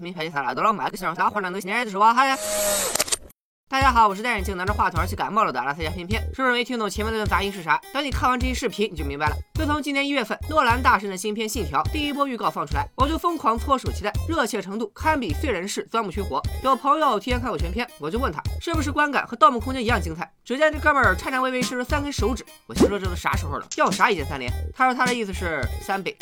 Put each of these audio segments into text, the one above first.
没拍啥了，都老麦克小啥话呢？都现在是哇哈呀！大家好，我是戴眼镜拿着话筒而且感冒了的阿拉斯加偏偏。是不是没听懂前面那段杂音是啥？等你看完这期视频你就明白了。自从今年一月份诺兰大神的新片《信条》第一波预告放出来，我就疯狂搓手期待，热切程度堪比废人式钻木取火。有朋友提前看过全片，我就问他是不是观感和《盗梦空间》一样精彩？只见这哥们儿颤颤巍巍伸出三根手指，我心说这都啥时候了，要啥一键三连？他说他的意思是三倍。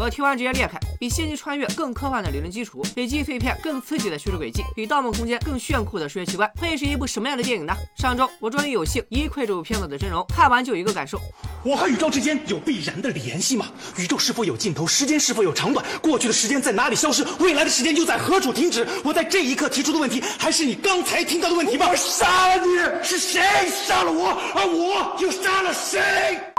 我听完直接裂开，比《星际穿越》更科幻的理论基础，比记忆碎片更刺激的叙事轨迹，比《盗梦空间》更炫酷的视觉奇观，会是一部什么样的电影呢？上周我终于有幸一窥这部片子的真容，看完就有一个感受：我和宇宙之间有必然的联系吗？宇宙是否有尽头？时间是否有长短？过去的时间在哪里消失？未来的时间又在何处停止？我在这一刻提出的问题，还是你刚才听到的问题吗？我杀了你！是谁杀了我？而我又杀了谁？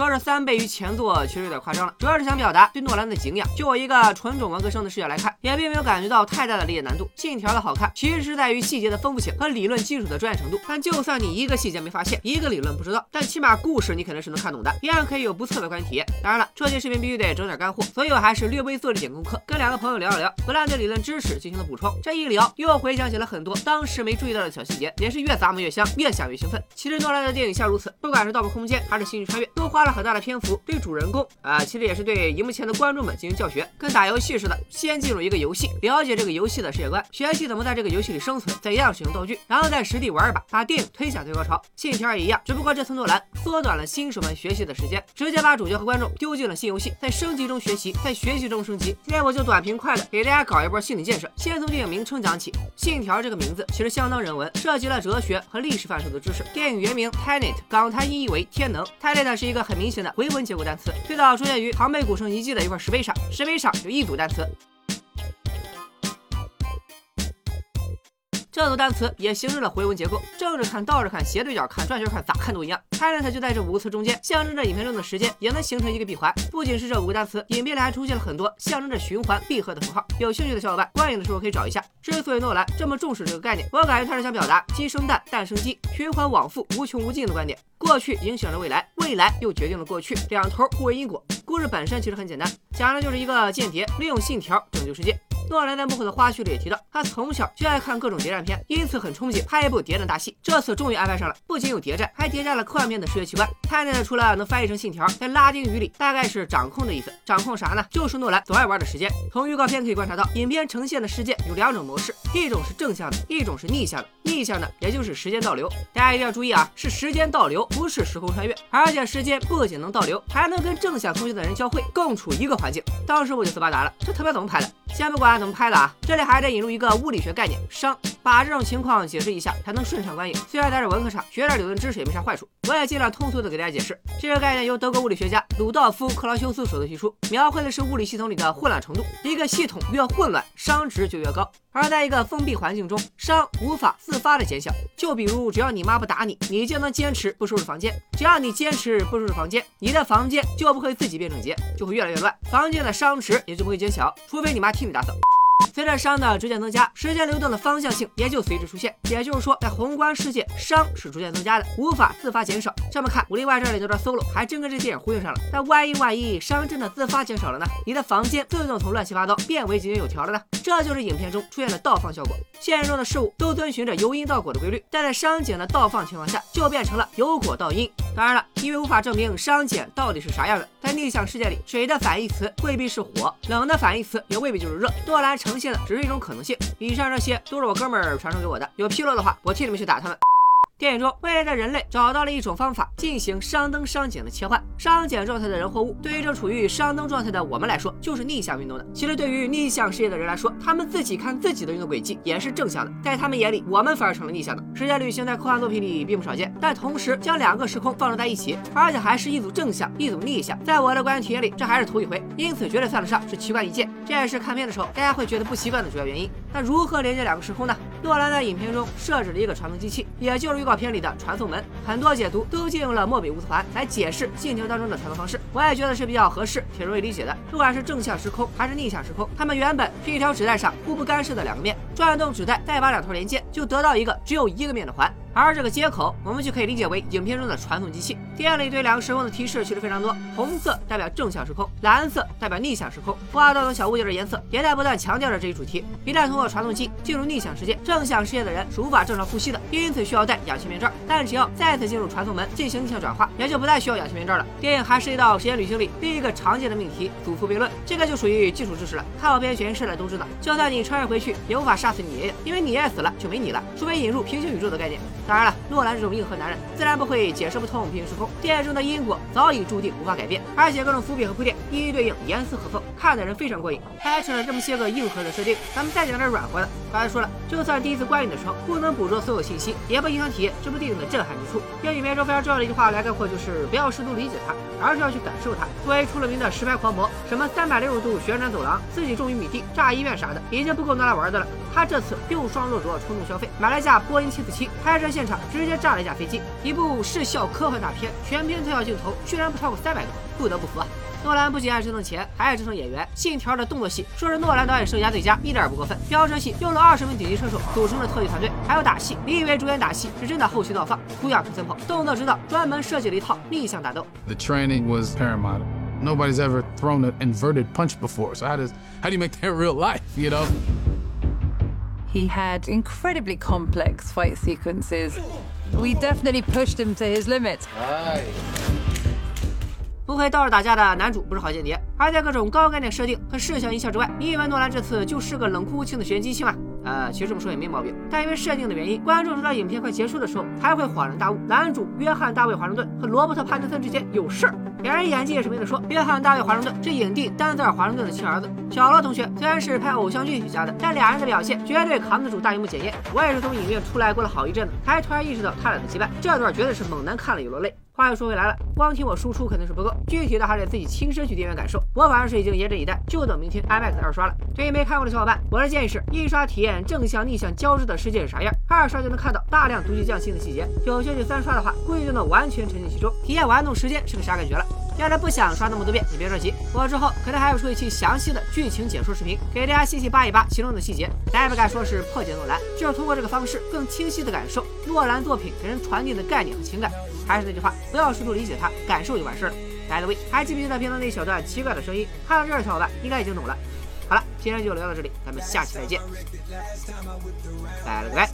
说是三倍于前作，其实有点夸张了。主要是想表达对诺兰的敬仰。就我一个纯种文科生的视角来看，也并没有感觉到太大的理解难度。信条的好看，其实是在于细节的丰富性和理论基础的专业程度。但就算你一个细节没发现，一个理论不知道，但起码故事你肯定是能看懂的，一样可以有不错的观影体验。当然了，这期视频必须得整点干货，所以我还是略微做了点功课，跟两个朋友聊了聊，不但对理论知识进行了补充。这一聊，又回想起了很多当时没注意到的小细节，也是越咂摸越香，越想越兴奋。其实诺兰的电影像如此，不管是《盗梦空间》还是《星际穿越》，都花了很大的篇幅。对主人公啊，其实也是对荧幕前的观众们进行教学，跟打游戏似的，先进入一个游戏，了解这个游戏的世界观，学习怎么在这个游戏里生存，怎样使用道具，然后再实地玩一把，把电影推向最高潮。信条也一样，只不过这次诺兰缩短了新手们学习的时间，直接把主角和观众丢进了新游戏，在升级中学习，在学习中升级。今天我就短平快的给大家搞一波心理建设，先从电影名称讲起。信条这个名字其实相当人文，涉及了哲学和历史范畴的知识。电影原名 Tenet，港台音译为天能。Tenet 是一个很明显的回文结构单词，最早出现于庞贝古城遗迹的一块石碑上，石碑上有一组单词。这组单词也形成了回文结构，正着看、倒着看、斜对角看、转圈看，咋看都一样。Tenet 就在这五个词中间，象征着影片中的时间，也能形成一个闭环。不仅是这五个单词，影片里还出现了很多象征着循环、闭合的符号。有兴趣的小伙伴，观影的时候可以找一下。之所以诺兰这么重视这个概念，我感觉他是想表达鸡生蛋，蛋生鸡，循环往复，无穷无尽的观点。过去影响着未来，未来又决定了过去，两头互为因果。故事本身其实很简单，讲的就是一个间谍利用信条拯救世界。诺兰在幕后的花絮里也提到，他从小就爱看各种谍战片，因此很憧憬拍一部谍战大戏。这次终于安排上了，不仅有谍战，还叠加了科幻片的视觉奇观。泰坦除了能翻译成信条，在拉丁语里大概是掌控的意思。掌控啥呢？就是诺兰总爱玩的时间。从预告片可以观察到，影片呈现的世界有两种模式，一种是正向的，一种是逆向的。逆向的也就是时间倒流。大家一定要注意啊，是时间倒流，不是时空穿越。而且时间不仅能倒流，还能跟正向空间的人交汇，共处一个环境。当时我就斯巴达了，这特别怎么拍的？先不管怎么拍的啊，这里还得引入一个物理学概念——熵，把这种情况解释一下，才能顺畅观影。虽然在这文科上学点理论知识也没啥坏处，我也尽量通俗的给大家解释。这个概念由德国物理学家鲁道夫·克劳修斯首次提出，描绘的是物理系统里的混乱程度。一个系统越。混乱，熵值就越。高。而在一个封闭环境中，熵无法自发的减小。就比如，只要你妈不打你，你就能坚持不收拾房间；只要你坚持不收拾房间，你的房间就不会自己变整洁，就会越来越乱，房间的熵值也就不会减小，除非你妈替你打扫。随着熵的逐渐增加，时间流动的方向性也就随之出现。也就是说，在宏观世界，熵是逐渐增加的，无法自发减少。这么看，《武林外传》里那段 solo 还真跟这电影呼应上了。但万一万一熵真的自发减少了呢？你的房间自动从乱七八糟变为井井有条了呢？这就是影片中出现的倒放效果。现实中的事物都遵循着由因到果的规律，但在熵减的倒放情况下，就变成了由果到因。当然了，因为无法证明熵减到底是啥样的，在逆向世界里，水的反义词未必是火，冷的反义词也未必就是热。诺兰呈现的只是一种可能性。以上这些都是我哥们儿传授给我的，有纰漏的话，我替你们去打他们。电影中，未来的人类找到了一种方法进行熵增熵减的切换。熵减状态的人或物，对于正处于熵增状态的我们来说，就是逆向运动的。其实，对于逆向世界的人来说，他们自己看自己的运动轨迹也是正向的。在他们眼里，我们反而成了逆向的。时间旅行在科幻作品里并不少见，但同时将两个时空放置在一起，而且还是一组正向，一组逆向，在我的观影体验里，这还是头一回，因此绝对算得上是奇观一件。这也是看片的时候大家会觉得不习惯的主要原因。那如何连接两个时空呢？诺兰在影片中设置了一个传送机器，也就是预告片里的传送。门很多解读都借用了莫比乌斯环来解释信条当中的传送方式，我也觉得是比较合适，挺容易理解的。不管是正向时空还是逆向时空，它们原本是一条纸带上互不干涉的两个面，转动纸带，再把两头连接，就得到一个只有一个面的环。而这个接口，我们就可以理解为影片中的传送机器。电影里对两个时空的提示其实非常多，红色代表正向时空，蓝色代表逆向时空。画到的小物件的颜色也在不断强调着这一主题。一旦通过传送机进入逆向世界，正向世界的人是无法正常呼吸的，因此需要戴氧气面罩。但只要再次进入传送门进行逆向转化，也就不再需要氧气面罩了。电影还涉及到时间旅行里另一个常见的命题——祖父悖论，这个就属于基础知识了。看过片悬疑社的都知道，就算你穿越回去，也无法杀死你爷爷，因为你爷爷死了就没你了，除非引入平行宇宙的概念。当然了，诺兰这种硬核男人自然不会解释不通平行时空。电影中的因果早已注定无法改变，而且各种伏笔和铺垫一一对应，严丝合缝，看的人非常过瘾。拍出了这么些个硬核的设定，咱们再讲点软和的。刚才说了，就算第一次观影的时候不能捕捉所有信息，也不影响体验这部电影的震撼之处。用影片中非常重要的一句话来概括，就是不要试图理解它，而是要去感受它。作为出了名的实拍狂魔，什么三百六十度旋转走廊、自己种玉米地、炸医院啥的，已经不够拿来玩的了。他这次又双落着冲动消费，买了架波音七四七，拍摄现现场直接炸了一架飞机。一部视效科幻大片，全片特效镜头居然不超过三百个，不得不服啊！诺兰不仅爱折腾钱，还爱折腾演员。信条的动作戏说是诺兰导演生涯最佳，一点也不过分。飙车戏用了二十名顶级车手组成的特技团队，还有打戏，你以为主演打戏是真的后期倒放，图样出 sample。动作指导专门设计了一套逆向打斗。The training was paramount. Nobody's ever thrown an inverted punch before, so how does how do you make that real life? You know. He had incredibly complex fight sequences. We definitely pushed him to his limits. 不会倒着打架的男主不是好间谍，而在各种高概念设定和视效音效之外，你以为诺兰这次就是个冷酷无情的玄机器吗？呃，其实这么说也没毛病，但因为设定的原因，观众直到影片快结束的时候才会恍然大悟，男主约翰·大卫·华盛顿和罗伯特·潘德森之间有事儿。两人演技也是没得说。约翰·大卫·华盛顿是影帝丹泽尔·华盛顿的亲儿子。小罗同学虽然是拍偶像剧起家的，但俩人的表现绝对扛得住大荧幕检验。我也是从影院出来过了好一阵子，才突然意识到他俩的羁绊。这段绝对是猛男看了有落泪。话又说回来了，光听我输出肯定是不够，具体的还得自己亲身去电影院感受。我反正是已经严阵以待，就等明天 IMAX 二刷了。对于没看过的小伙伴，我的建议是：一刷体验正向逆向交织的世界是啥样；二刷就能看到大量独具匠心的细节；有兴趣三刷的话，估计就能完全沉浸其中，体验玩弄时间是个啥感觉了。要是不想刷那么多遍，你别着急，我之后可能还要出一期详细的剧情解说视频，给大家细细扒一扒其中的细节。咱也不敢说是破解诺兰，就是通过这个方式更清晰的感受诺兰作品给人传递的概念和情感。还是那句话，不要试图理解它，感受就完事了。By the way，还记不记得评论那一小段奇怪的声音？看到这儿的小伙伴应该已经懂了。好了，今天就聊到这里，咱们下期再见，拜了个拜。